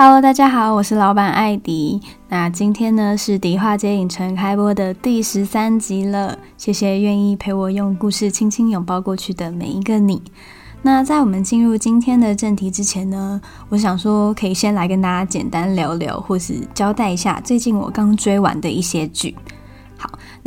Hello，大家好，我是老板艾迪。那今天呢是迪化街影城开播的第十三集了，谢谢愿意陪我用故事轻轻拥抱过去的每一个你。那在我们进入今天的正题之前呢，我想说可以先来跟大家简单聊聊，或是交代一下最近我刚追完的一些剧。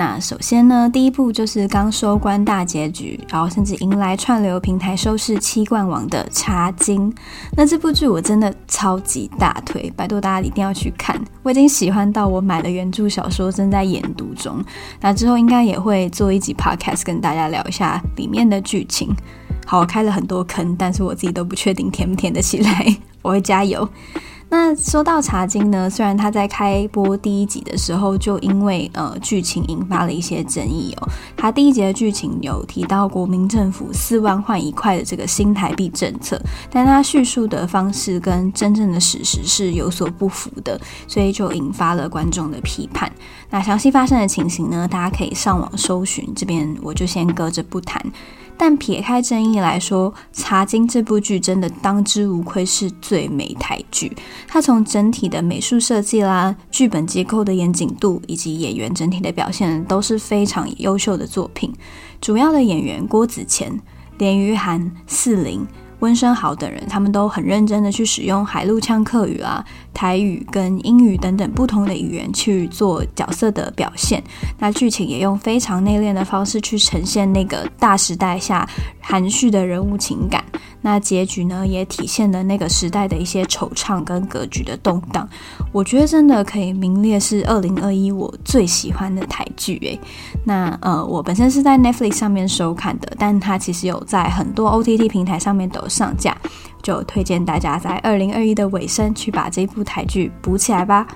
那首先呢，第一部就是刚收官大结局，然后甚至迎来串流平台收视七冠王的《茶金》。那这部剧我真的超级大推，拜托大家一定要去看。我已经喜欢到我买了原著小说，正在研读中。那之后应该也会做一集 podcast 跟大家聊一下里面的剧情。好，我开了很多坑，但是我自己都不确定填不填得起来，我会加油。那说到茶金呢，虽然他在开播第一集的时候就因为呃剧情引发了一些争议哦，他第一集的剧情有提到国民政府四万换一块的这个新台币政策，但他叙述的方式跟真正的史实是有所不符的，所以就引发了观众的批判。那详细发生的情形呢，大家可以上网搜寻，这边我就先搁着不谈。但撇开争议来说，《茶金》这部剧真的当之无愧是最美台剧。它从整体的美术设计啦、剧本结构的严谨度，以及演员整体的表现，都是非常优秀的作品。主要的演员郭子乾、连俞涵、四零。温生豪等人，他们都很认真的去使用海陆腔客语啊、台语跟英语等等不同的语言去做角色的表现。那剧情也用非常内敛的方式去呈现那个大时代下含蓄的人物情感。那结局呢，也体现了那个时代的一些惆怅跟格局的动荡。我觉得真的可以名列是二零二一我最喜欢的台剧诶。那呃，我本身是在 Netflix 上面收看的，但它其实有在很多 OTT 平台上面都有上架，就推荐大家在二零二一的尾声去把这部台剧补起来吧。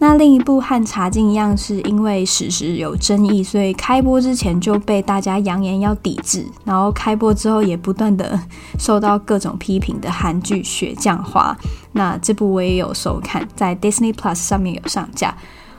那另一部和《茶金》一样，是因为史实有争议，所以开播之前就被大家扬言要抵制，然后开播之后也不断的受到各种批评的韩剧《雪降花》。那这部我也有收看，在 Disney Plus 上面有上架。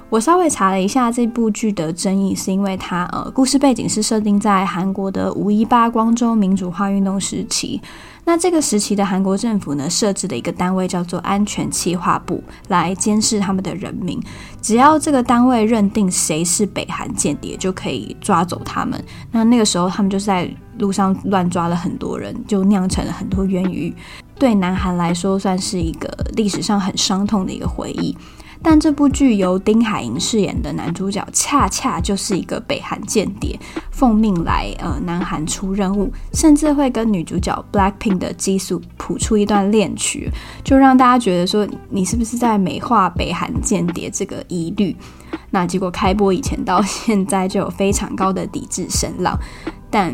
我稍微查了一下这部剧的争议，是因为它呃故事背景是设定在韩国的五一八光州民主化运动时期。那这个时期的韩国政府呢，设置了一个单位叫做安全企划部，来监视他们的人民。只要这个单位认定谁是北韩间谍，就可以抓走他们。那那个时候他们就是在路上乱抓了很多人，就酿成了很多冤狱。对南韩来说，算是一个历史上很伤痛的一个回忆。但这部剧由丁海寅饰演的男主角，恰恰就是一个北韩间谍，奉命来呃南韩出任务，甚至会跟女主角 Blackpink 的ジス谱出一段恋曲，就让大家觉得说你是不是在美化北韩间谍这个疑虑？那结果开播以前到现在就有非常高的抵制声浪。但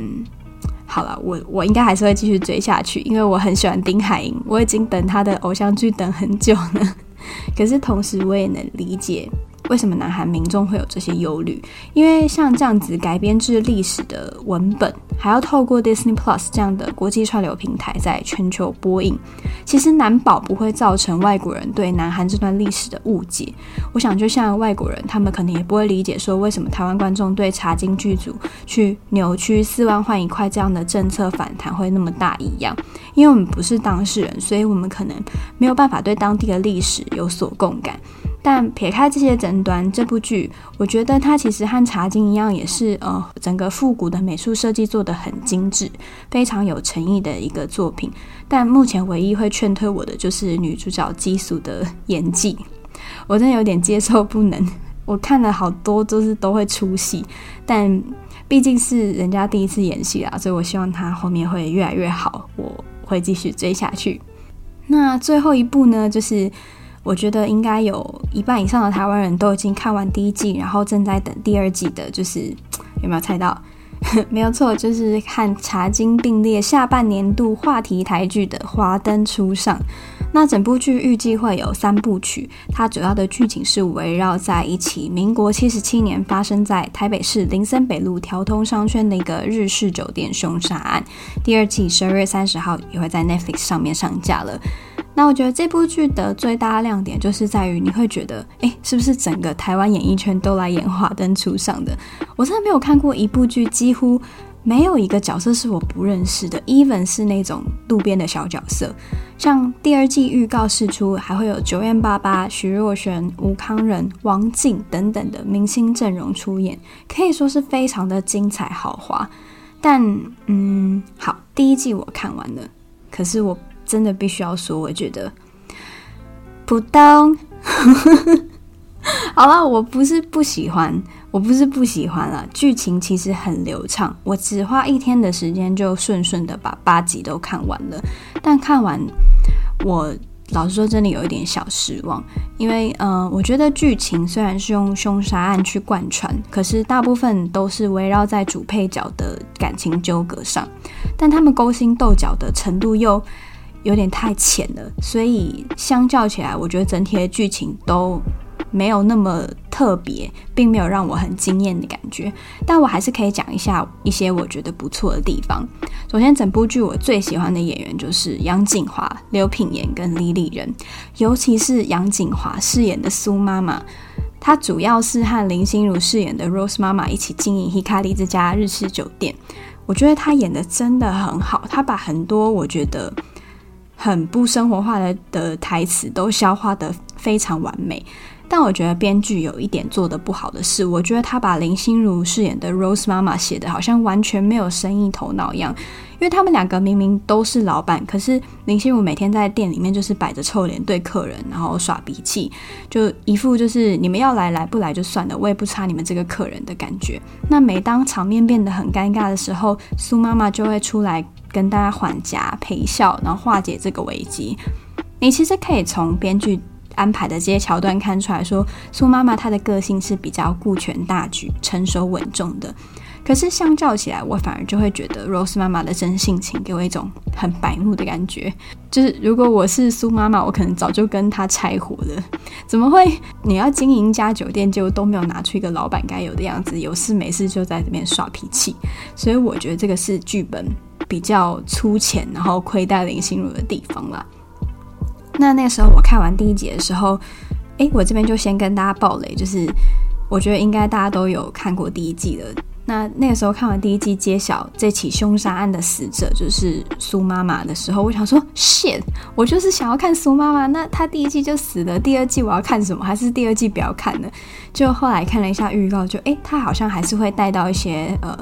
好了，我我应该还是会继续追下去，因为我很喜欢丁海寅，我已经等他的偶像剧等很久了。可是同时，我也能理解为什么南韩民众会有这些忧虑，因为像这样子改编自历史的文本，还要透过 Disney Plus 这样的国际串流平台在全球播映，其实难保不会造成外国人对南韩这段历史的误解。我想，就像外国人，他们可能也不会理解说，为什么台湾观众对茶金剧组去扭曲四万换一块这样的政策反弹会那么大一样，因为我们不是当事人，所以我们可能没有办法对当地的历史有所共感。但撇开这些争端，这部剧我觉得它其实和《茶金》一样，也是呃整个复古的美术设计做得很精致，非常有诚意的一个作品。但目前唯一会劝退我的就是女主角基素的演技，我真的有点接受不能。我看了好多都是都会出戏，但毕竟是人家第一次演戏啊，所以我希望她后面会越来越好。我会继续追下去。那最后一部呢，就是我觉得应该有一半以上的台湾人都已经看完第一季，然后正在等第二季的，就是有没有猜到？没有错，就是和《茶经》并列下半年度话题台剧的《华灯初上》。那整部剧预计会有三部曲，它主要的剧情是围绕在一起民国七十七年发生在台北市林森北路条通商圈的一个日式酒店凶杀案。第二季十二月三十号也会在 Netflix 上面上架了。那我觉得这部剧的最大亮点就是在于你会觉得，诶，是不是整个台湾演艺圈都来演《华灯初上》的？我真的没有看过一部剧，几乎没有一个角色是我不认识的，even 是那种路边的小角色。像第二季预告释出，还会有九円八八、徐若瑄、吴康仁、王静等等的明星阵容出演，可以说是非常的精彩豪华。但，嗯，好，第一季我看完了，可是我。真的必须要说，我觉得普通。好了，我不是不喜欢，我不是不喜欢了。剧情其实很流畅，我只花一天的时间就顺顺的把八集都看完了。但看完，我老实说，真的有一点小失望，因为，嗯、我觉得剧情虽然是用凶杀案去贯穿，可是大部分都是围绕在主配角的感情纠葛上，但他们勾心斗角的程度又。有点太浅了，所以相较起来，我觉得整体的剧情都没有那么特别，并没有让我很惊艳的感觉。但我还是可以讲一下一些我觉得不错的地方。首先，整部剧我最喜欢的演员就是杨谨华、刘品言跟李李仁，尤其是杨谨华饰演的苏妈妈，她主要是和林心如饰演的 Rose 妈妈一起经营 Hikari 这家日式酒店。我觉得她演的真的很好，她把很多我觉得。很不生活化的的台词都消化得非常完美，但我觉得编剧有一点做得不好的是，我觉得他把林心如饰演的 Rose 妈妈写得好像完全没有生意头脑一样，因为他们两个明明都是老板，可是林心如每天在店里面就是摆着臭脸对客人，然后耍脾气，就一副就是你们要来来不来就算了，我也不差你们这个客人的感觉。那每当场面变得很尴尬的时候，苏妈妈就会出来。跟大家缓颊陪笑，然后化解这个危机。你其实可以从编剧安排的这些桥段看出来说，苏妈妈她的个性是比较顾全大局、成熟稳重的。可是相较起来，我反而就会觉得 Rose 妈妈的真性情给我一种很白目的感觉。就是如果我是苏妈妈，我可能早就跟她拆伙了。怎么会？你要经营一家酒店，就都没有拿出一个老板该有的样子，有事没事就在这边耍脾气。所以我觉得这个是剧本。比较粗浅，然后亏待林心如的地方啦。那那时候我看完第一集的时候，诶，我这边就先跟大家爆雷，就是我觉得应该大家都有看过第一季了。那那个时候看完第一季揭晓这起凶杀案的死者就是苏妈妈的时候，我想说，shit，我就是想要看苏妈妈，那她第一季就死了，第二季我要看什么？还是第二季不要看呢？就后来看了一下预告，就诶，她好像还是会带到一些呃。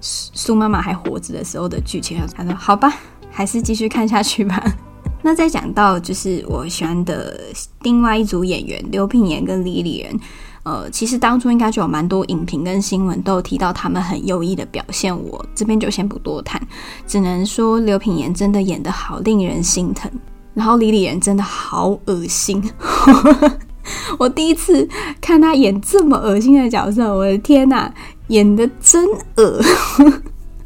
苏妈妈还活着的时候的剧情，他说：“好吧，还是继续看下去吧。”那再讲到就是我喜欢的另外一组演员刘品言跟李李仁，呃，其实当初应该就有蛮多影评跟新闻都有提到他们很优异的表现，我这边就先不多谈，只能说刘品言真的演得好令人心疼，然后李李仁真的好恶心。我第一次看他演这么恶心的角色，我的天哪！演得真恶，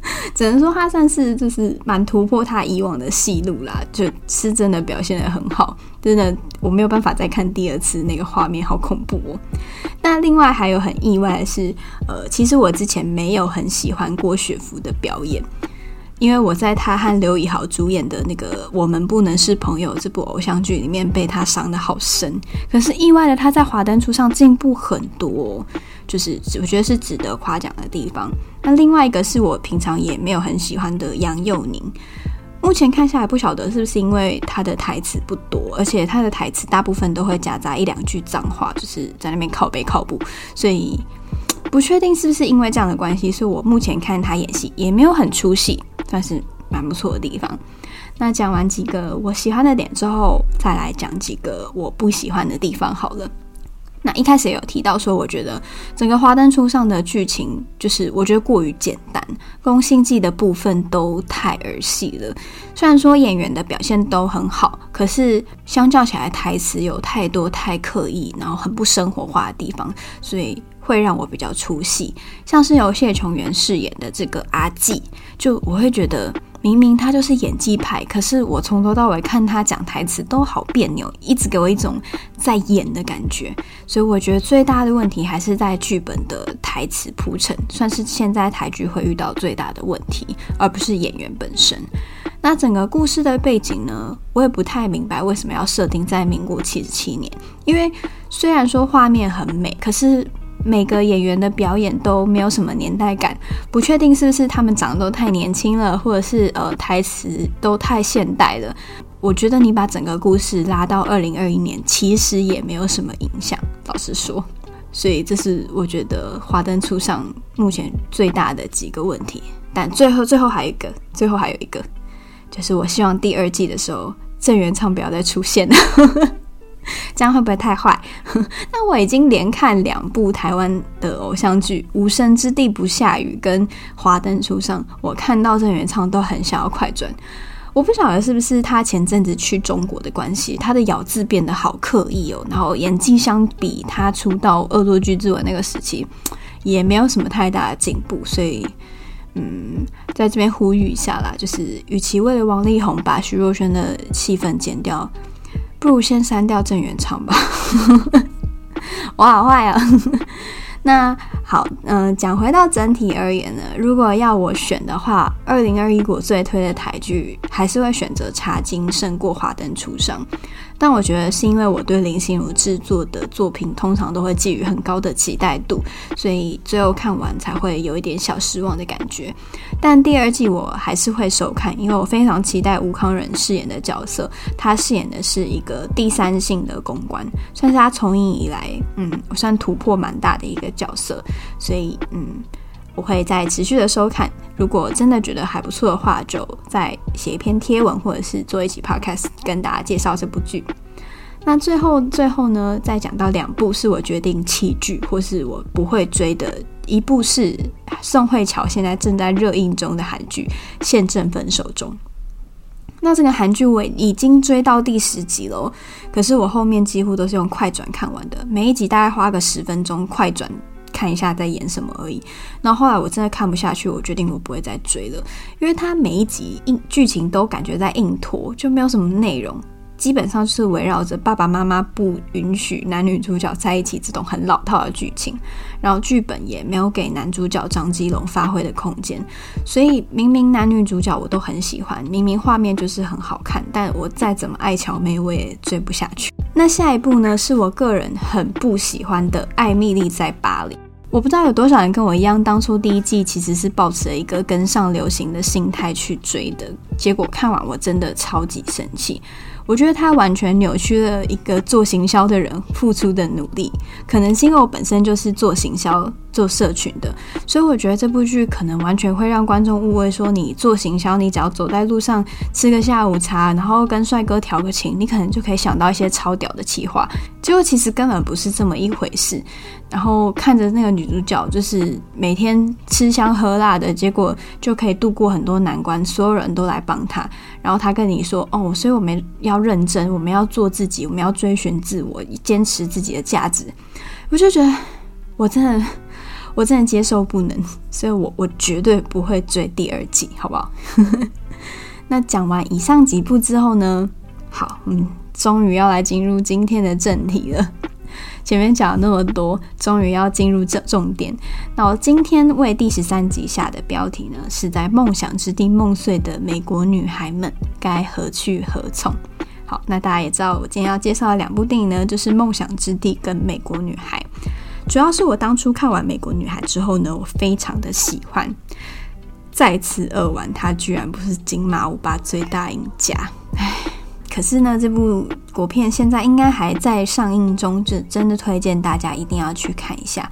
只能说他算是就是蛮突破他以往的戏路啦，就是真的表现得很好，真的我没有办法再看第二次，那个画面好恐怖哦。那另外还有很意外的是，呃，其实我之前没有很喜欢郭雪芙的表演。因为我在他和刘以豪主演的那个《我们不能是朋友》这部偶像剧里面被他伤得好深，可是意外的他在《华灯初上》进步很多，就是我觉得是值得夸奖的地方。那另外一个是我平常也没有很喜欢的杨佑宁，目前看下来不晓得是不是因为他的台词不多，而且他的台词大部分都会夹杂一两句脏话，就是在那边靠背靠步，所以不确定是不是因为这样的关系，所以我目前看他演戏也没有很出戏。算是蛮不错的地方。那讲完几个我喜欢的点之后，再来讲几个我不喜欢的地方好了。那一开始也有提到说，我觉得整个《花灯初上》的剧情就是我觉得过于简单，宫心计的部分都太儿戏了。虽然说演员的表现都很好，可是相较起来，台词有太多太刻意，然后很不生活化的地方，所以会让我比较出戏。像是由谢琼媛饰演的这个阿季，就我会觉得。明明他就是演技派，可是我从头到尾看他讲台词都好别扭，一直给我一种在演的感觉。所以我觉得最大的问题还是在剧本的台词铺陈，算是现在台剧会遇到最大的问题，而不是演员本身。那整个故事的背景呢，我也不太明白为什么要设定在民国七十七年，因为虽然说画面很美，可是。每个演员的表演都没有什么年代感，不确定是不是他们长得都太年轻了，或者是呃台词都太现代了。我觉得你把整个故事拉到二零二一年，其实也没有什么影响，老实说。所以这是我觉得《华灯初上》目前最大的几个问题。但最后最后还有一个，最后还有一个，就是我希望第二季的时候郑元畅不要再出现了。这样会不会太坏？那我已经连看两部台湾的偶像剧《无声之地不下雨》跟《华灯初上》，我看到郑元畅都很想要快转。我不晓得是不是他前阵子去中国的关系，他的咬字变得好刻意哦，然后演技相比他出道《恶作剧之吻》那个时期也没有什么太大的进步，所以嗯，在这边呼吁一下啦，就是与其为了王力宏把徐若瑄的戏份剪掉。不如先删掉郑元畅吧，我好坏啊！那好，嗯、讲回到整体而言呢，如果要我选的话，二零二一我最推的台剧还是会选择《茶金》胜过《华灯初上》。但我觉得是因为我对林心如制作的作品通常都会寄予很高的期待度，所以最后看完才会有一点小失望的感觉。但第二季我还是会收看，因为我非常期待吴慷仁饰演的角色，他饰演的是一个第三性的公关，算是他从影以来，嗯，我算突破蛮大的一个角色，所以嗯。我会再持续的收看，如果真的觉得还不错的话，就再写一篇贴文，或者是做一期 podcast 跟大家介绍这部剧。那最后最后呢，再讲到两部是我决定弃剧或是我不会追的，一部是宋慧乔现在正在热映中的韩剧《现正分手中》。那这个韩剧我已经追到第十集了，可是我后面几乎都是用快转看完的，每一集大概花个十分钟快转。看一下在演什么而已。那后来我真的看不下去，我决定我不会再追了，因为它每一集硬剧情都感觉在硬拖，就没有什么内容。基本上是围绕着爸爸妈妈不允许男女主角在一起这种很老套的剧情，然后剧本也没有给男主角张基龙发挥的空间，所以明明男女主角我都很喜欢，明明画面就是很好看，但我再怎么爱乔妹我也追不下去。那下一部呢，是我个人很不喜欢的《艾蜜莉在巴黎》。我不知道有多少人跟我一样，当初第一季其实是抱持一个跟上流行的心态去追的，结果看完我真的超级生气。我觉得他完全扭曲了一个做行销的人付出的努力，可能是因为我本身就是做行销、做社群的，所以我觉得这部剧可能完全会让观众误会说，你做行销，你只要走在路上吃个下午茶，然后跟帅哥调个情，你可能就可以想到一些超屌的企划，结果其实根本不是这么一回事。然后看着那个女主角，就是每天吃香喝辣的，结果就可以度过很多难关，所有人都来帮她。然后他跟你说：“哦，所以我们要认真，我们要做自己，我们要追寻自我，坚持自己的价值。”我就觉得，我真的，我真的接受不能，所以我我绝对不会追第二季，好不好？那讲完以上几部之后呢，好，嗯，终于要来进入今天的正题了。前面讲了那么多，终于要进入这重点。那我今天为第十三集下的标题呢，是在梦想之地梦碎的美国女孩们该何去何从？好，那大家也知道，我今天要介绍的两部电影呢，就是《梦想之地》跟《美国女孩》。主要是我当初看完《美国女孩》之后呢，我非常的喜欢。再次扼腕，她居然不是金马五八最大赢家，唉。可是呢，这部国片现在应该还在上映中，就真的推荐大家一定要去看一下。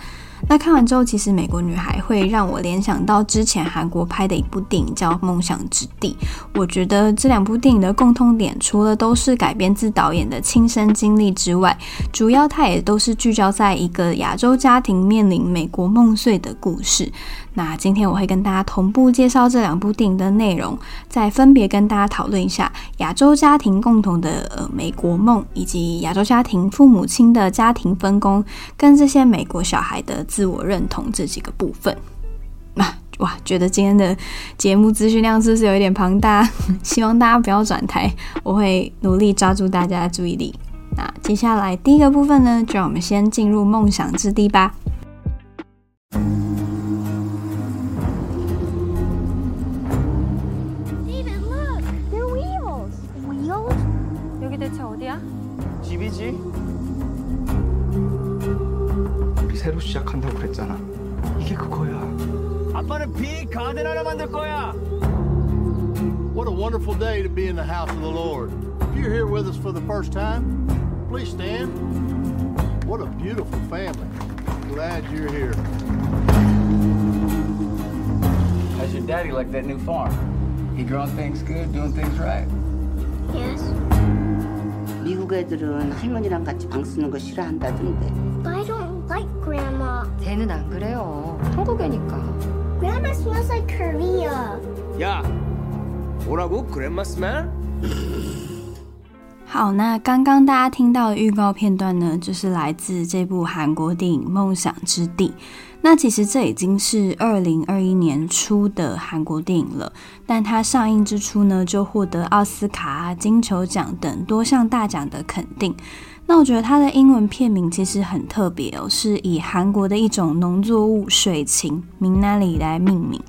那看完之后，其实《美国女孩》会让我联想到之前韩国拍的一部电影叫《梦想之地》。我觉得这两部电影的共通点，除了都是改编自导演的亲身经历之外，主要它也都是聚焦在一个亚洲家庭面临美国梦碎的故事。那今天我会跟大家同步介绍这两部电影的内容，再分别跟大家讨论一下亚洲家庭共同的呃美国梦，以及亚洲家庭父母亲的家庭分工，跟这些美国小孩的自我认同这几个部分。啊，哇，觉得今天的节目资讯量是不是有一点庞大？希望大家不要转台，我会努力抓住大家的注意力。那接下来第一个部分呢，就让我们先进入梦想之地吧。 새로 시작한다고 그랬잖아. 이게 그거야. 아빠는 비 가든 하나 만들 거야. What a wonderful day to be in the house of the Lord. If you're here with us for the first time, please stand. What a beautiful family. Glad you're here. How's your daddy like that new farm? He growing things good, doing things right? Yes. 미국 애들은 할머니랑 같이 방 쓰는 거 싫어한다던데. Why 쟤는 안 그래요. 한국애니까. Grandma smells like Korea. 야, 뭐라고? 그랜마 스멜? 好，那刚刚大家听到的预告片段呢，就是来自这部韩国电影《梦想之地》。那其实这已经是二零二一年初的韩国电影了，但它上映之初呢，就获得奥斯卡、金球奖等多项大奖的肯定。 那我觉得它的英文片名其实很特别哦，是以韩国的一种农作物水芹明那里来命名。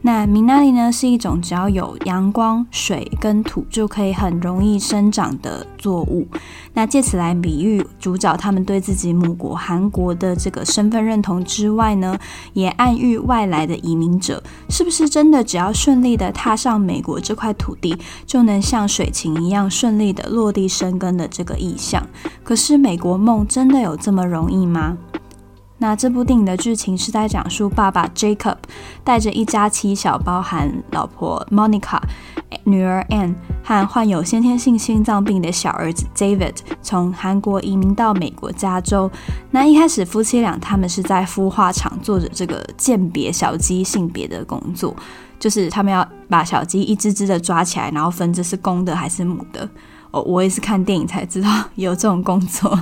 那明那里呢，是一种只要有阳光、水跟土就可以很容易生长的作物。那借此来比喻主角他们对自己母国韩国的这个身份认同之外呢，也暗喻外来的移民者是不是真的只要顺利的踏上美国这块土地，就能像水芹一样顺利的落地生根的这个意象？可是美国梦真的有这么容易吗？那这部电影的剧情是在讲述爸爸 Jacob 带着一家七小，包含老婆 Monica、女儿 Anne 和患有先天性心脏病的小儿子 David 从韩国移民到美国加州。那一开始夫妻俩他们是在孵化场做着这个鉴别小鸡性别的工作，就是他们要把小鸡一只只的抓起来，然后分这是公的还是母的。哦，我也是看电影才知道 有这种工作。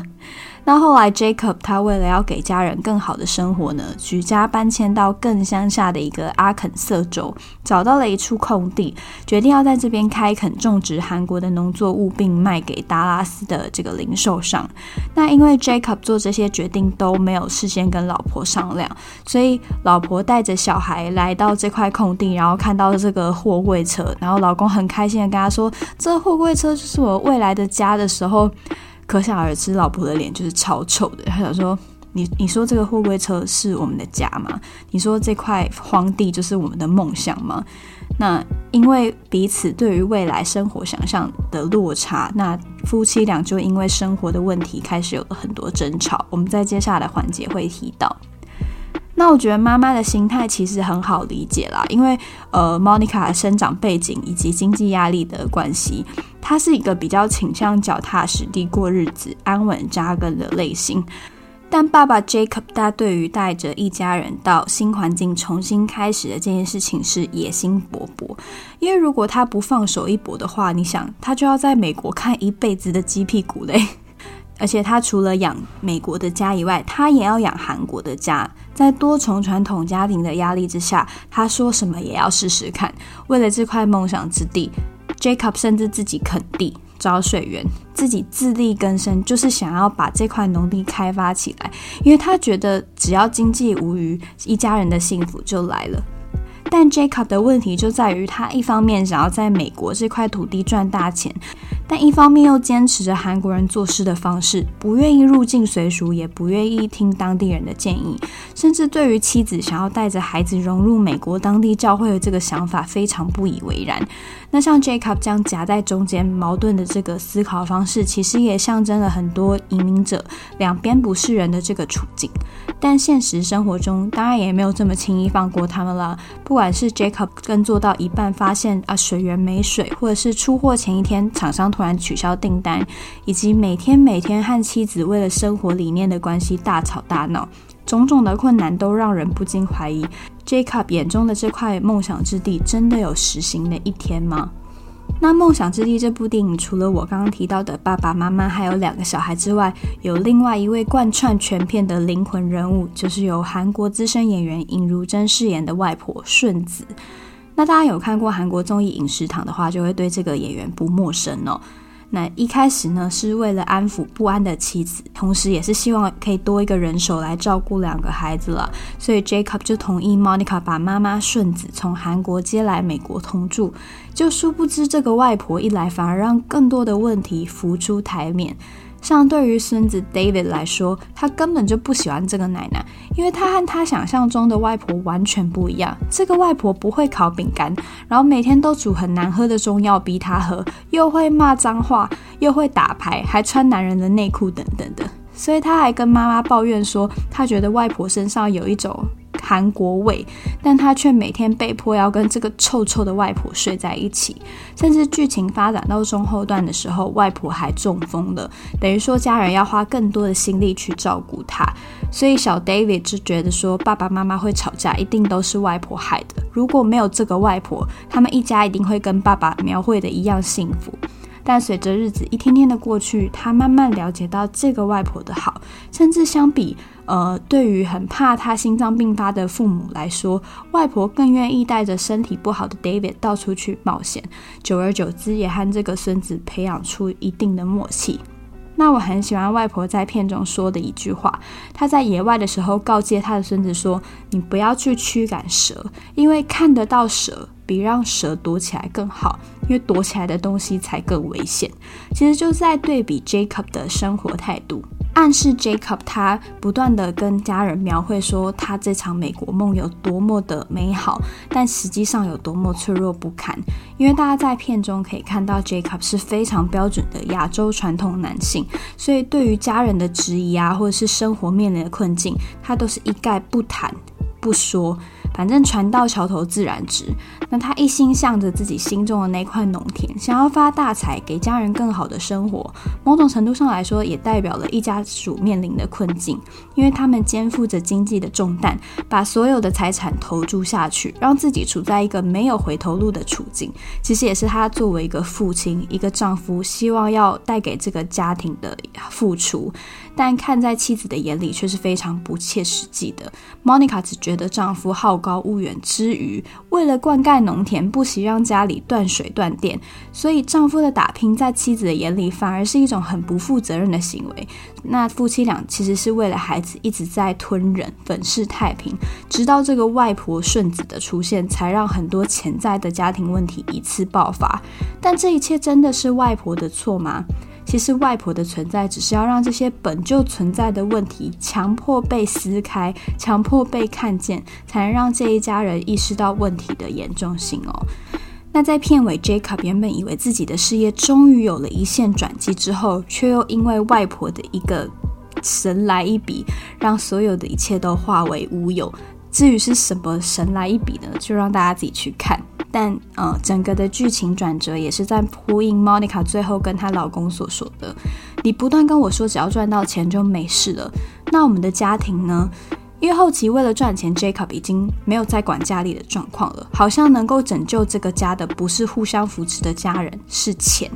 那后来，Jacob 他为了要给家人更好的生活呢，举家搬迁到更乡下的一个阿肯色州，找到了一处空地，决定要在这边开垦种植韩国的农作物，并卖给达拉斯的这个零售商。那因为 Jacob 做这些决定都没有事先跟老婆商量，所以老婆带着小孩来到这块空地，然后看到这个货柜车，然后老公很开心的跟他说：“这货柜车就是我未来的家”的时候。可想而知，老婆的脸就是超臭的。他想说：“你你说这个货柜车是我们的家吗？你说这块荒地就是我们的梦想吗？”那因为彼此对于未来生活想象的落差，那夫妻俩就因为生活的问题开始有了很多争吵。我们在接下来的环节会提到。那我觉得妈妈的心态其实很好理解啦，因为呃，Monica 的生长背景以及经济压力的关系，他是一个比较倾向脚踏实地过日子、安稳扎根的类型。但爸爸 Jacob 他对于带着一家人到新环境重新开始的这件事情是野心勃勃，因为如果他不放手一搏的话，你想他就要在美国看一辈子的鸡屁股嘞。而且他除了养美国的家以外，他也要养韩国的家。在多重传统家庭的压力之下，他说什么也要试试看。为了这块梦想之地，Jacob 甚至自己垦地、找水源，自己自力更生，就是想要把这块农地开发起来。因为他觉得只要经济无虞，一家人的幸福就来了。但 Jacob 的问题就在于，他一方面想要在美国这块土地赚大钱。但一方面又坚持着韩国人做事的方式，不愿意入境随俗，也不愿意听当地人的建议，甚至对于妻子想要带着孩子融入美国当地教会的这个想法非常不以为然。那像 Jacob 这样夹在中间矛盾的这个思考方式，其实也象征了很多移民者两边不是人的这个处境。但现实生活中，当然也没有这么轻易放过他们了。不管是 Jacob 耕作到一半发现啊水源没水，或者是出货前一天厂商突然取消订单，以及每天每天和妻子为了生活理念的关系大吵大闹，种种的困难都让人不禁怀疑。Jacob 眼中的这块梦想之地，真的有实行的一天吗？那《梦想之地》这部电影，除了我刚刚提到的爸爸妈妈还有两个小孩之外，有另外一位贯穿全片的灵魂人物，就是由韩国资深演员尹如珍饰演的外婆顺子。那大家有看过韩国综艺《影视堂》的话，就会对这个演员不陌生哦。那一开始呢，是为了安抚不安的妻子，同时也是希望可以多一个人手来照顾两个孩子了，所以 Jacob 就同意 Monica 把妈妈顺子从韩国接来美国同住。就殊不知，这个外婆一来，反而让更多的问题浮出台面。像对于孙子 David 来说，他根本就不喜欢这个奶奶，因为他和他想象中的外婆完全不一样。这个外婆不会烤饼干，然后每天都煮很难喝的中药逼他喝，又会骂脏话，又会打牌，还穿男人的内裤等等的。所以他还跟妈妈抱怨说，他觉得外婆身上有一种。韩国味，但他却每天被迫要跟这个臭臭的外婆睡在一起，甚至剧情发展到中后段的时候，外婆还中风了，等于说家人要花更多的心力去照顾她。所以小 David 就觉得说，爸爸妈妈会吵架，一定都是外婆害的。如果没有这个外婆，他们一家一定会跟爸爸描绘的一样幸福。但随着日子一天天的过去，他慢慢了解到这个外婆的好，甚至相比。呃，对于很怕他心脏病发的父母来说，外婆更愿意带着身体不好的 David 到处去冒险。久而久之，也和这个孙子培养出一定的默契。那我很喜欢外婆在片中说的一句话，她在野外的时候告诫她的孙子说：“你不要去驱赶蛇，因为看得到蛇比让蛇躲起来更好，因为躲起来的东西才更危险。”其实就在对比 Jacob 的生活态度。暗示 Jacob 他不断地跟家人描绘说他这场美国梦有多么的美好，但实际上有多么脆弱不堪。因为大家在片中可以看到 Jacob 是非常标准的亚洲传统男性，所以对于家人的质疑啊，或者是生活面临的困境，他都是一概不谈不说。反正船到桥头自然直。那他一心向着自己心中的那块农田，想要发大财，给家人更好的生活。某种程度上来说，也代表了一家属面临的困境，因为他们肩负着经济的重担，把所有的财产投注下去，让自己处在一个没有回头路的处境。其实也是他作为一个父亲、一个丈夫，希望要带给这个家庭的付出。但看在妻子的眼里，却是非常不切实际的。Monica 只觉得丈夫好高骛远之余，为了灌溉农田，不惜让家里断水断电。所以丈夫的打拼，在妻子的眼里，反而是一种很不负责任的行为。那夫妻俩其实是为了孩子，一直在吞忍，粉饰太平，直到这个外婆顺子的出现，才让很多潜在的家庭问题一次爆发。但这一切真的是外婆的错吗？其实外婆的存在，只是要让这些本就存在的问题强迫被撕开，强迫被看见，才能让这一家人意识到问题的严重性哦。那在片尾，Jacob 原本以为自己的事业终于有了一线转机之后，却又因为外婆的一个神来一笔，让所有的一切都化为乌有。至于是什么神来一笔呢？就让大家自己去看。但呃，整个的剧情转折也是在呼应 Monica 最后跟她老公所说的：“你不断跟我说只要赚到钱就没事了，那我们的家庭呢？因为后期为了赚钱，Jacob 已经没有再管家里的状况了，好像能够拯救这个家的不是互相扶持的家人，是钱。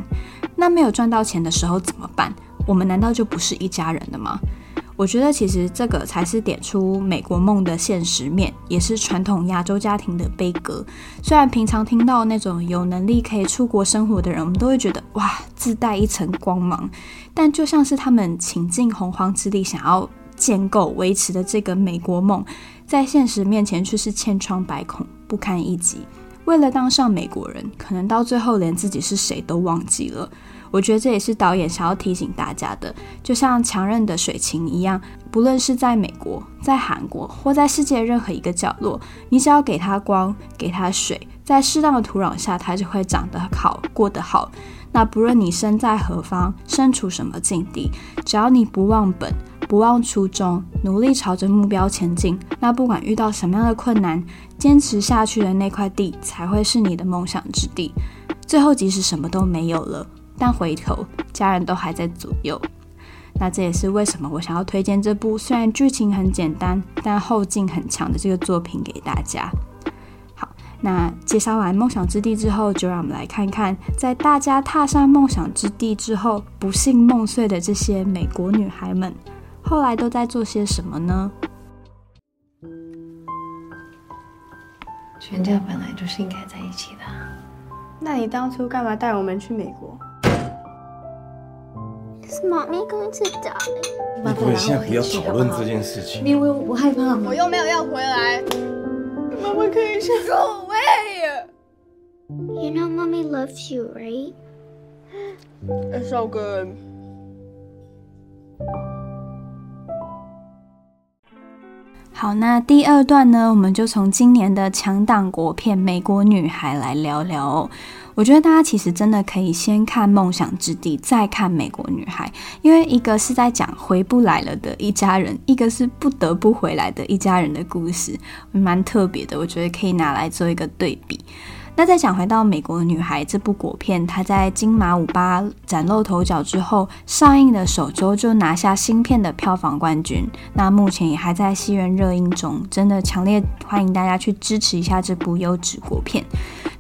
那没有赚到钱的时候怎么办？我们难道就不是一家人了吗？”我觉得其实这个才是点出美国梦的现实面，也是传统亚洲家庭的悲歌。虽然平常听到那种有能力可以出国生活的人，我们都会觉得哇，自带一层光芒。但就像是他们倾尽洪荒之力想要建构、维持的这个美国梦，在现实面前却是千疮百孔、不堪一击。为了当上美国人，可能到最后连自己是谁都忘记了。我觉得这也是导演想要提醒大家的，就像强韧的水芹一样，不论是在美国、在韩国或在世界任何一个角落，你只要给它光、给它水，在适当的土壤下，它就会长得好、过得好。那不论你身在何方，身处什么境地，只要你不忘本、不忘初衷，努力朝着目标前进，那不管遇到什么样的困难，坚持下去的那块地才会是你的梦想之地。最后，即使什么都没有了。但回头，家人都还在左右。那这也是为什么我想要推荐这部虽然剧情很简单，但后劲很强的这个作品给大家。好，那介绍完梦想之地之后，就让我们来看看，在大家踏上梦想之地之后，不幸梦碎的这些美国女孩们，后来都在做些什么呢？全家本来就是应该在一起的。那你当初干嘛带我们去美国？Is mommy going to die？你可以现在不要讨论这件事情。因为我害怕，我又没有要回来。妈妈可以先 go away。You know mommy loves you, right? It's so good. 好，那第二段呢，我们就从今年的强档国片《美国女孩》来聊聊哦。我觉得大家其实真的可以先看《梦想之地》，再看《美国女孩》，因为一个是在讲回不来了的一家人，一个是不得不回来的一家人的故事，蛮特别的。我觉得可以拿来做一个对比。那再讲回到《美国女孩》这部国片，它在金马五八崭露头角之后，上映的首周就拿下新片的票房冠军。那目前也还在戏院热映中，真的强烈欢迎大家去支持一下这部优质国片。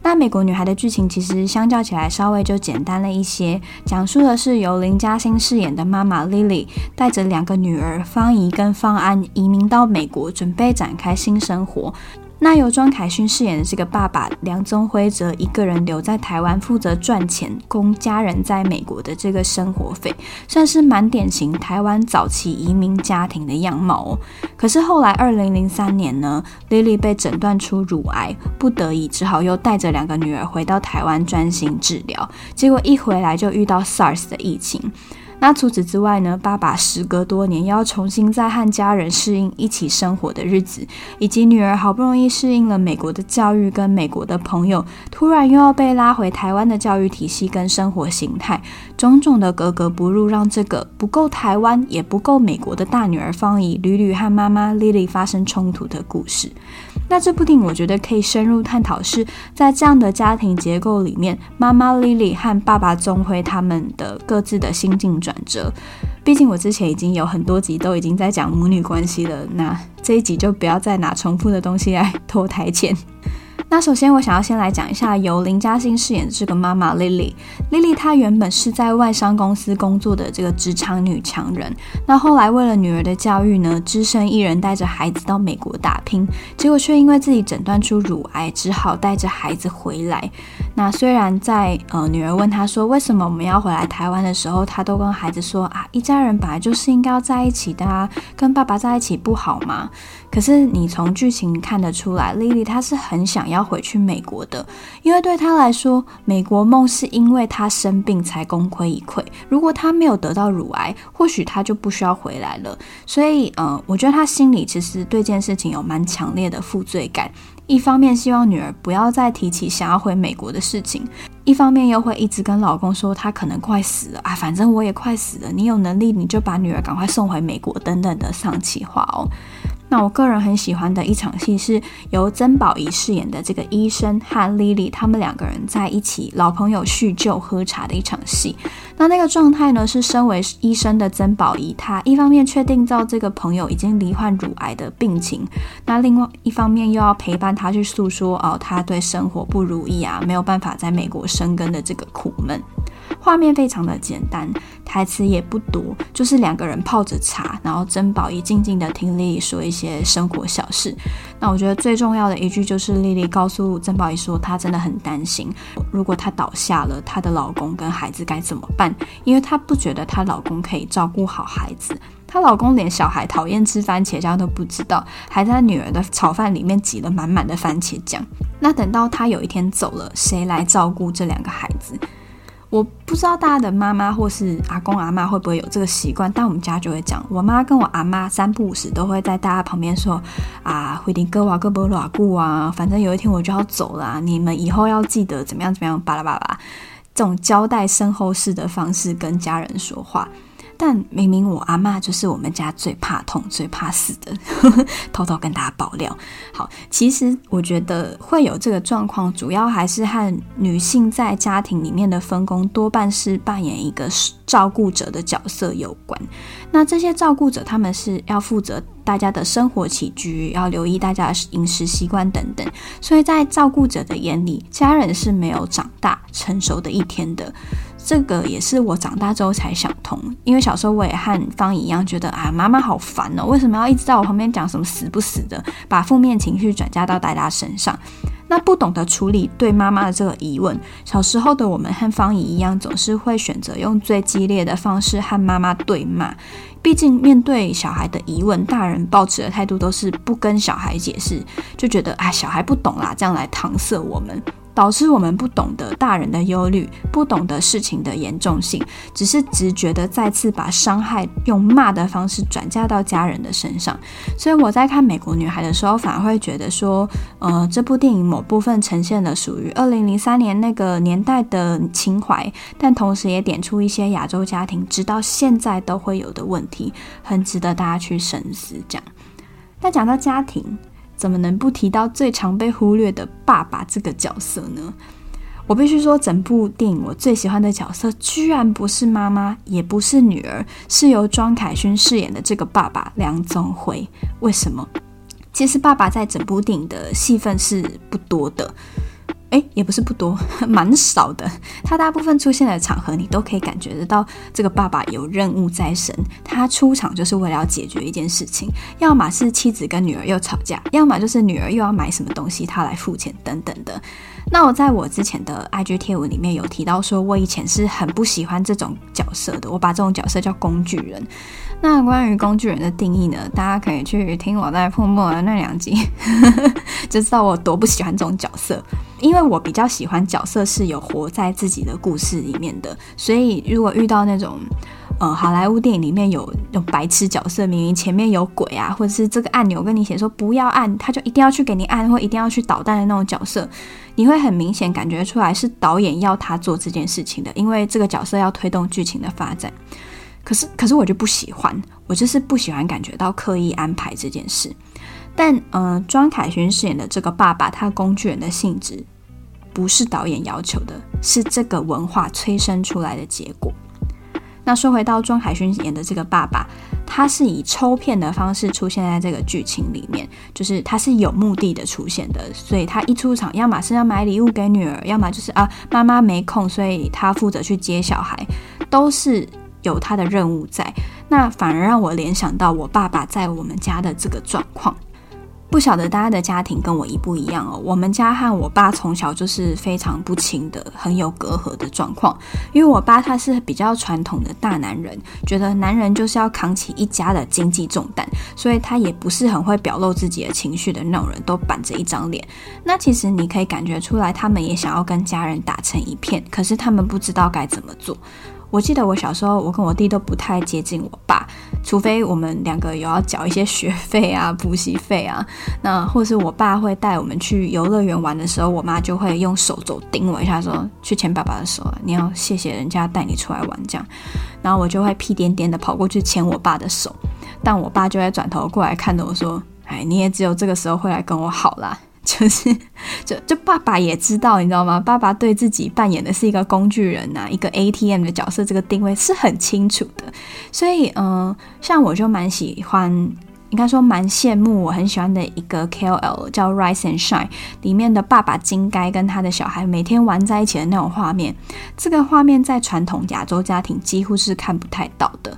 那《美国女孩》的剧情其实相较起来稍微就简单了一些，讲述的是由林嘉欣饰演的妈妈 Lily 带着两个女儿方怡跟方安移民到美国，准备展开新生活。那由庄凯勋饰演的这个爸爸梁宗辉则一个人留在台湾，负责赚钱供家人在美国的这个生活费，算是蛮典型台湾早期移民家庭的样貌哦。可是后来二零零三年呢，Lily 被诊断出乳癌，不得已只好又带着两个女儿回到台湾专心治疗，结果一回来就遇到 SARS 的疫情。那除此之外呢，爸爸时隔多年要重新再和家人适应一起生活的日子，以及女儿好不容易适应了美国的教育跟美国的朋友，突然又要被拉回台湾的教育体系跟生活形态，种种的格格不入，让这个不够台湾也不够美国的大女儿芳仪屡屡和妈妈 Lily 发生冲突的故事。那这部电影我觉得可以深入探讨，是在这样的家庭结构里面，妈妈 Lily 和爸爸宗辉他们的各自的心境转折。毕竟我之前已经有很多集都已经在讲母女关系了，那这一集就不要再拿重复的东西来拖台前。那首先，我想要先来讲一下由林嘉欣饰演的这个妈妈 Lily。Lily 她原本是在外商公司工作的这个职场女强人，那后来为了女儿的教育呢，只身一人带着孩子到美国打拼，结果却因为自己诊断出乳癌，只好带着孩子回来。那虽然在呃女儿问她说为什么我们要回来台湾的时候，她都跟孩子说啊，一家人本来就是应该要在一起的啊，跟爸爸在一起不好吗？可是你从剧情看得出来莉莉她是很想要回去美国的，因为对她来说，美国梦是因为她生病才功亏一篑。如果她没有得到乳癌，或许她就不需要回来了。所以，嗯、我觉得她心里其实对这件事情有蛮强烈的负罪感。一方面希望女儿不要再提起想要回美国的事情，一方面又会一直跟老公说她可能快死了啊，反正我也快死了，你有能力你就把女儿赶快送回美国等等的丧气话哦。那我个人很喜欢的一场戏是由曾宝仪饰演的这个医生和 Lily 他们两个人在一起，老朋友叙旧喝茶的一场戏。那那个状态呢，是身为医生的曾宝仪，他一方面确定到这个朋友已经罹患乳癌的病情，那另外一方面又要陪伴他去诉说哦，他对生活不如意啊，没有办法在美国生根的这个苦闷。画面非常的简单，台词也不多，就是两个人泡着茶，然后珍宝也静静的听丽丽说一些生活小事。那我觉得最重要的一句就是丽丽告诉珍宝仪说，她真的很担心，如果她倒下了，她的老公跟孩子该怎么办？因为她不觉得她老公可以照顾好孩子。她老公连小孩讨厌吃番茄酱都不知道，还在女儿的炒饭里面挤了满满的番茄酱。那等到她有一天走了，谁来照顾这两个孩子？我不知道大家的妈妈或是阿公阿妈会不会有这个习惯，但我们家就会讲，我妈跟我阿妈三不五时都会在大家旁边说：“啊，会丁哥瓦哥波拉固啊，反正有一天我就要走了，你们以后要记得怎么样怎么样，巴拉巴拉，这种交代身后事的方式跟家人说话。”但明明我阿嬷就是我们家最怕痛、最怕死的，偷偷跟大家爆料。好，其实我觉得会有这个状况，主要还是和女性在家庭里面的分工多半是扮演一个照顾者的角色有关。那这些照顾者，他们是要负责大家的生活起居，要留意大家的饮食习惯等等。所以在照顾者的眼里，家人是没有长大成熟的一天的。这个也是我长大之后才想通，因为小时候我也和方怡一样，觉得啊，妈妈好烦哦，为什么要一直在我旁边讲什么死不死的，把负面情绪转嫁到大家身上？那不懂得处理对妈妈的这个疑问，小时候的我们和方怡一样，总是会选择用最激烈的方式和妈妈对骂。毕竟面对小孩的疑问，大人抱持的态度都是不跟小孩解释，就觉得啊，小孩不懂啦，这样来搪塞我们。导致我们不懂得大人的忧虑，不懂得事情的严重性，只是直觉的再次把伤害用骂的方式转嫁到家人的身上。所以我在看《美国女孩》的时候，反而会觉得说，呃，这部电影某部分呈现了属于二零零三年那个年代的情怀，但同时也点出一些亚洲家庭直到现在都会有的问题，很值得大家去深思。这样，那讲到家庭。怎么能不提到最常被忽略的爸爸这个角色呢？我必须说，整部电影我最喜欢的角色，居然不是妈妈，也不是女儿，是由庄凯勋饰演的这个爸爸梁宗辉。为什么？其实爸爸在整部电影的戏份是不多的。诶，也不是不多，蛮少的。他大部分出现的场合，你都可以感觉得到，这个爸爸有任务在身。他出场就是为了要解决一件事情，要么是妻子跟女儿又吵架，要么就是女儿又要买什么东西，他来付钱等等的。那我在我之前的 IG 贴文里面有提到，说我以前是很不喜欢这种角色的，我把这种角色叫工具人。那关于工具人的定义呢？大家可以去听我在碰碰的那两集，就 知道我多不喜欢这种角色。因为我比较喜欢角色是有活在自己的故事里面的，所以如果遇到那种，呃，好莱坞电影里面有有白痴角色，明明前面有鬼啊，或者是这个按钮跟你写说不要按，他就一定要去给你按，或一定要去捣蛋的那种角色，你会很明显感觉出来是导演要他做这件事情的，因为这个角色要推动剧情的发展。可是，可是我就不喜欢，我就是不喜欢感觉到刻意安排这件事。但，呃，庄凯勋饰演的这个爸爸，他工具人的性质，不是导演要求的，是这个文化催生出来的结果。那说回到庄凯勋演的这个爸爸，他是以抽片的方式出现在这个剧情里面，就是他是有目的的出现的，所以他一出场，要么是要买礼物给女儿，要么就是啊妈妈没空，所以他负责去接小孩，都是。有他的任务在，那反而让我联想到我爸爸在我们家的这个状况。不晓得大家的家庭跟我一不一样哦？我们家和我爸从小就是非常不亲的，很有隔阂的状况。因为我爸他是比较传统的大男人，觉得男人就是要扛起一家的经济重担，所以他也不是很会表露自己的情绪的那种人，都板着一张脸。那其实你可以感觉出来，他们也想要跟家人打成一片，可是他们不知道该怎么做。我记得我小时候，我跟我弟都不太接近我爸，除非我们两个有要缴一些学费啊、补习费啊，那或是我爸会带我们去游乐园玩的时候，我妈就会用手肘顶我一下说，去牵爸爸的手，你要谢谢人家带你出来玩这样，然后我就会屁颠颠的跑过去牵我爸的手，但我爸就会转头过来看着我说，哎，你也只有这个时候会来跟我好啦。就是，就就爸爸也知道，你知道吗？爸爸对自己扮演的是一个工具人呐、啊，一个 ATM 的角色，这个定位是很清楚的。所以，嗯、像我就蛮喜欢应该说蛮羡慕，我很喜欢的一个 KOL 叫 Rise and Shine 里面的爸爸金该跟他的小孩每天玩在一起的那种画面，这个画面在传统亚洲家庭几乎是看不太到的。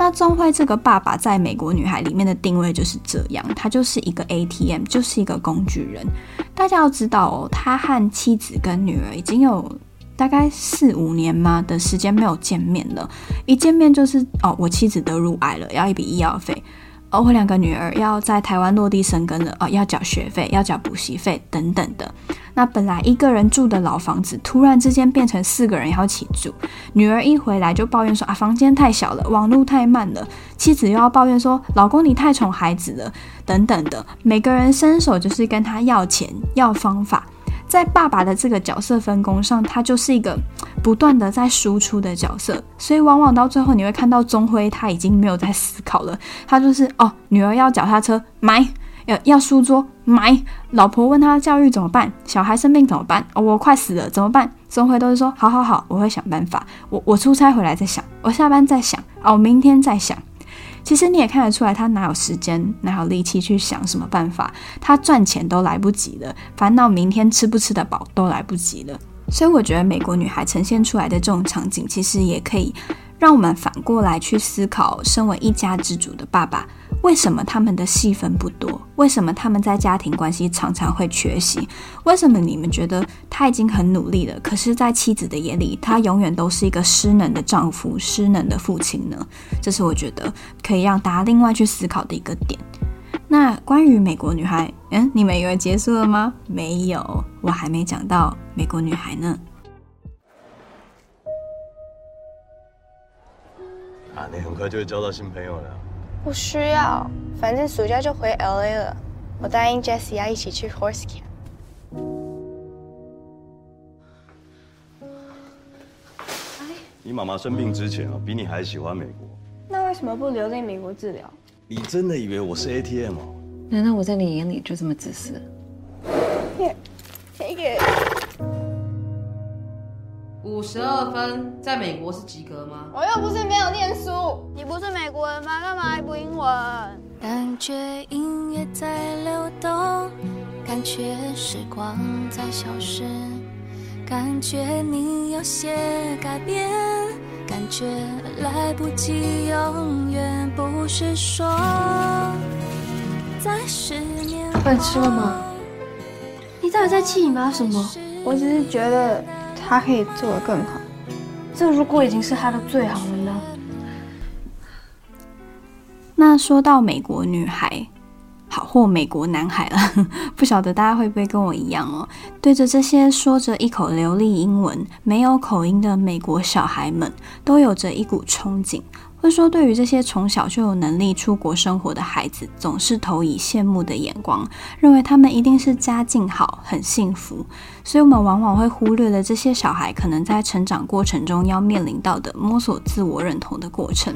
那钟慧这个爸爸在美国女孩里面的定位就是这样，他就是一个 ATM，就是一个工具人。大家要知道哦，他和妻子跟女儿已经有大概四五年嘛的时间没有见面了，一见面就是哦，我妻子得乳癌了，要一笔医药费。哦，我两个女儿要在台湾落地生根了，哦，要缴学费，要缴补习费等等的。那本来一个人住的老房子，突然之间变成四个人要一起住。女儿一回来就抱怨说啊，房间太小了，网路太慢了。妻子又要抱怨说，老公你太宠孩子了，等等的。每个人伸手就是跟他要钱，要方法。在爸爸的这个角色分工上，他就是一个不断的在输出的角色，所以往往到最后你会看到钟辉他已经没有在思考了，他就是哦，女儿要脚踏车买，要要书桌买，老婆问他教育怎么办，小孩生病怎么办，我快死了怎么办？钟辉都是说好好好，我会想办法，我我出差回来再想，我下班再想，哦，我明天再想。其实你也看得出来，他哪有时间，哪有力气去想什么办法？他赚钱都来不及了，烦恼明天吃不吃得饱都来不及了。所以我觉得美国女孩呈现出来的这种场景，其实也可以让我们反过来去思考，身为一家之主的爸爸。为什么他们的戏份不多？为什么他们在家庭关系常常会缺席？为什么你们觉得他已经很努力了，可是，在妻子的眼里，他永远都是一个失能的丈夫、失能的父亲呢？这是我觉得可以让大家另外去思考的一个点。那关于美国女孩，嗯，你们以为结束了吗？没有，我还没讲到美国女孩呢。你很快就会交到新朋友了。不需要，反正暑假就回 LA 了。我答应 Jessie 要一起去 Horse Camp。你妈妈生病之前啊，比你还喜欢美国。那为什么不留在美国治疗？你真的以为我是 ATM 吗？难道我在你眼里就这么自私？Here, take it. 五十二分，在美国是及格吗？我又不是没有念书。你不是美国人吗？干嘛还不英文？感觉音乐在流动，感觉时光在消失，感觉你有些改变，感觉来不及，永远不是说在十年。饭吃了吗？你到底在气你妈什么？我只是觉得。他可以做得更好，这如果已经是他的最好了呢？那说到美国女孩，好，或美国男孩了，不晓得大家会不会跟我一样哦？对着这些说着一口流利英文、没有口音的美国小孩们，都有着一股憧憬。或者说，对于这些从小就有能力出国生活的孩子，总是投以羡慕的眼光，认为他们一定是家境好、很幸福。所以，我们往往会忽略了这些小孩可能在成长过程中要面临到的摸索自我认同的过程。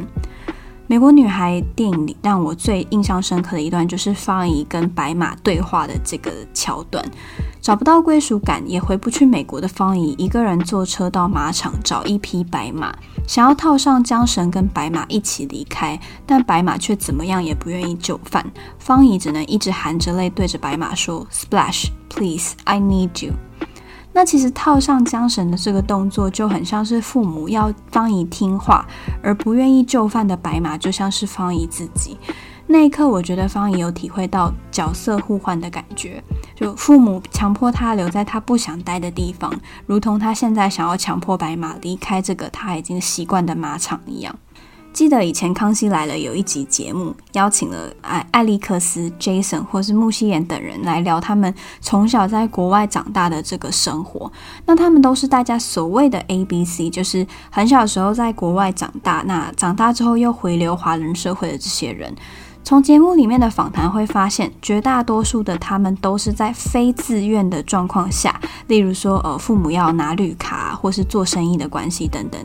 美国女孩电影里让我最印象深刻的一段，就是方怡跟白马对话的这个桥段。找不到归属感，也回不去美国的方怡，一个人坐车到马场找一匹白马，想要套上缰绳跟白马一起离开，但白马却怎么样也不愿意就范。方怡只能一直含着泪对着白马说：“Splash, please, I need you。”那其实套上缰绳的这个动作就很像是父母要方怡听话，而不愿意就范的白马就像是方怡自己。那一刻，我觉得方怡有体会到角色互换的感觉，就父母强迫他留在他不想待的地方，如同他现在想要强迫白马离开这个他已经习惯的马场一样。记得以前《康熙来了》有一集节目，邀请了艾艾利克斯、Jason 或是穆希妍等人来聊他们从小在国外长大的这个生活。那他们都是大家所谓的 ABC，就是很小时候在国外长大，那长大之后又回流华人社会的这些人。从节目里面的访谈会发现，绝大多数的他们都是在非自愿的状况下，例如说，呃，父母要拿绿卡，或是做生意的关系等等，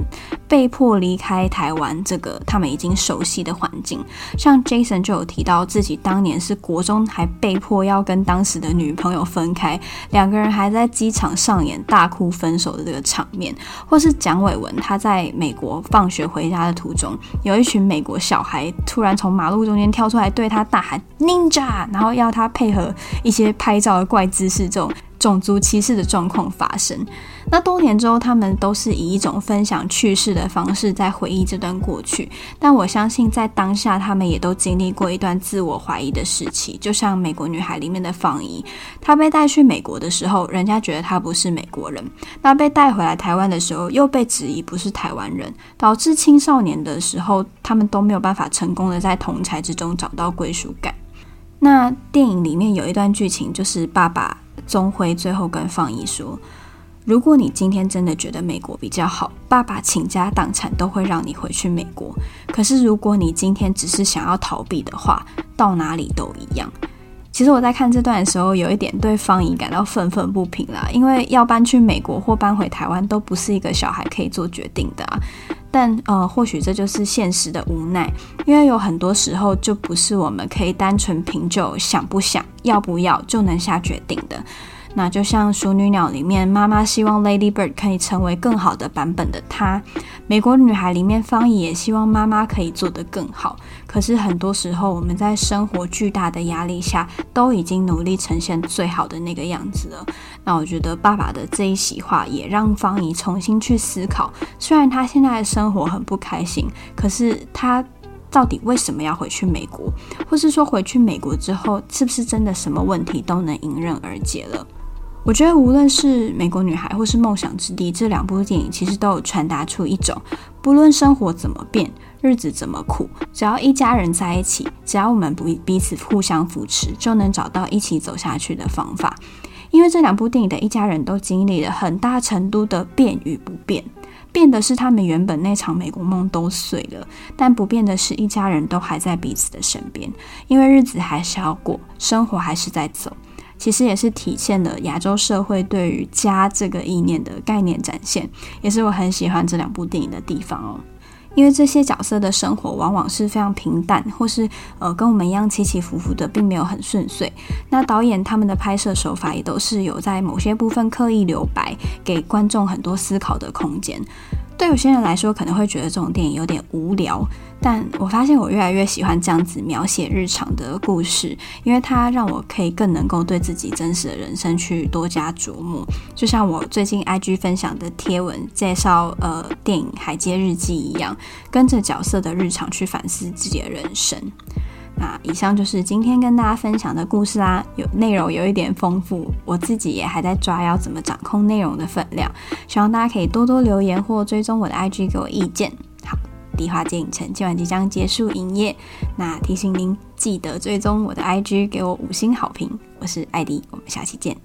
被迫离开台湾这个他们已经熟悉的环境。像 Jason 就有提到自己当年是国中还被迫要跟当时的女朋友分开，两个人还在机场上演大哭分手的这个场面，或是蒋伟文他在美国放学回家的途中，有一群美国小孩突然从马路中间跳出来对他大喊 “Ninja”，然后要他配合一些拍照的怪姿势，这种。种族歧视的状况发生，那多年之后，他们都是以一种分享趣事的方式在回忆这段过去。但我相信，在当下，他们也都经历过一段自我怀疑的时期。就像《美国女孩》里面的方怡，她被带去美国的时候，人家觉得她不是美国人；那被带回来台湾的时候，又被质疑不是台湾人，导致青少年的时候，他们都没有办法成功的在同侪之中找到归属感。那电影里面有一段剧情，就是爸爸。钟辉最后跟方怡说：“如果你今天真的觉得美国比较好，爸爸倾家荡产都会让你回去美国。可是如果你今天只是想要逃避的话，到哪里都一样。”其实我在看这段的时候，有一点对方怡感到愤愤不平啦，因为要搬去美国或搬回台湾都不是一个小孩可以做决定的啊。但呃，或许这就是现实的无奈，因为有很多时候就不是我们可以单纯凭就想不想要不要就能下决定的。那就像《熟女鸟》里面，妈妈希望 Lady Bird 可以成为更好的版本的她；美国女孩里面，方怡也希望妈妈可以做得更好。可是很多时候，我们在生活巨大的压力下，都已经努力呈现最好的那个样子了。那我觉得爸爸的这一席话，也让方怡重新去思考：虽然她现在的生活很不开心，可是她到底为什么要回去美国？或是说，回去美国之后，是不是真的什么问题都能迎刃而解了？我觉得无论是《美国女孩》或是《梦想之地》这两部电影，其实都有传达出一种，不论生活怎么变，日子怎么苦，只要一家人在一起，只要我们不彼此互相扶持，就能找到一起走下去的方法。因为这两部电影的一家人都经历了很大程度的变与不变，变的是他们原本那场美国梦都碎了，但不变的是一家人都还在彼此的身边，因为日子还是要过，生活还是在走。其实也是体现了亚洲社会对于家这个意念的概念展现，也是我很喜欢这两部电影的地方哦。因为这些角色的生活往往是非常平淡，或是呃跟我们一样起起伏伏的，并没有很顺遂。那导演他们的拍摄手法也都是有在某些部分刻意留白，给观众很多思考的空间。对有些人来说，可能会觉得这种电影有点无聊，但我发现我越来越喜欢这样子描写日常的故事，因为它让我可以更能够对自己真实的人生去多加琢磨。就像我最近 IG 分享的贴文介绍呃电影《海街日记》一样，跟着角色的日常去反思自己的人生。那以上就是今天跟大家分享的故事啦，有内容有一点丰富，我自己也还在抓要怎么掌控内容的分量，希望大家可以多多留言或追踪我的 IG 给我意见。迪话街影城今晚即将结束营业，那提醒您记得追踪我的 IG，给我五星好评。我是艾迪，我们下期见。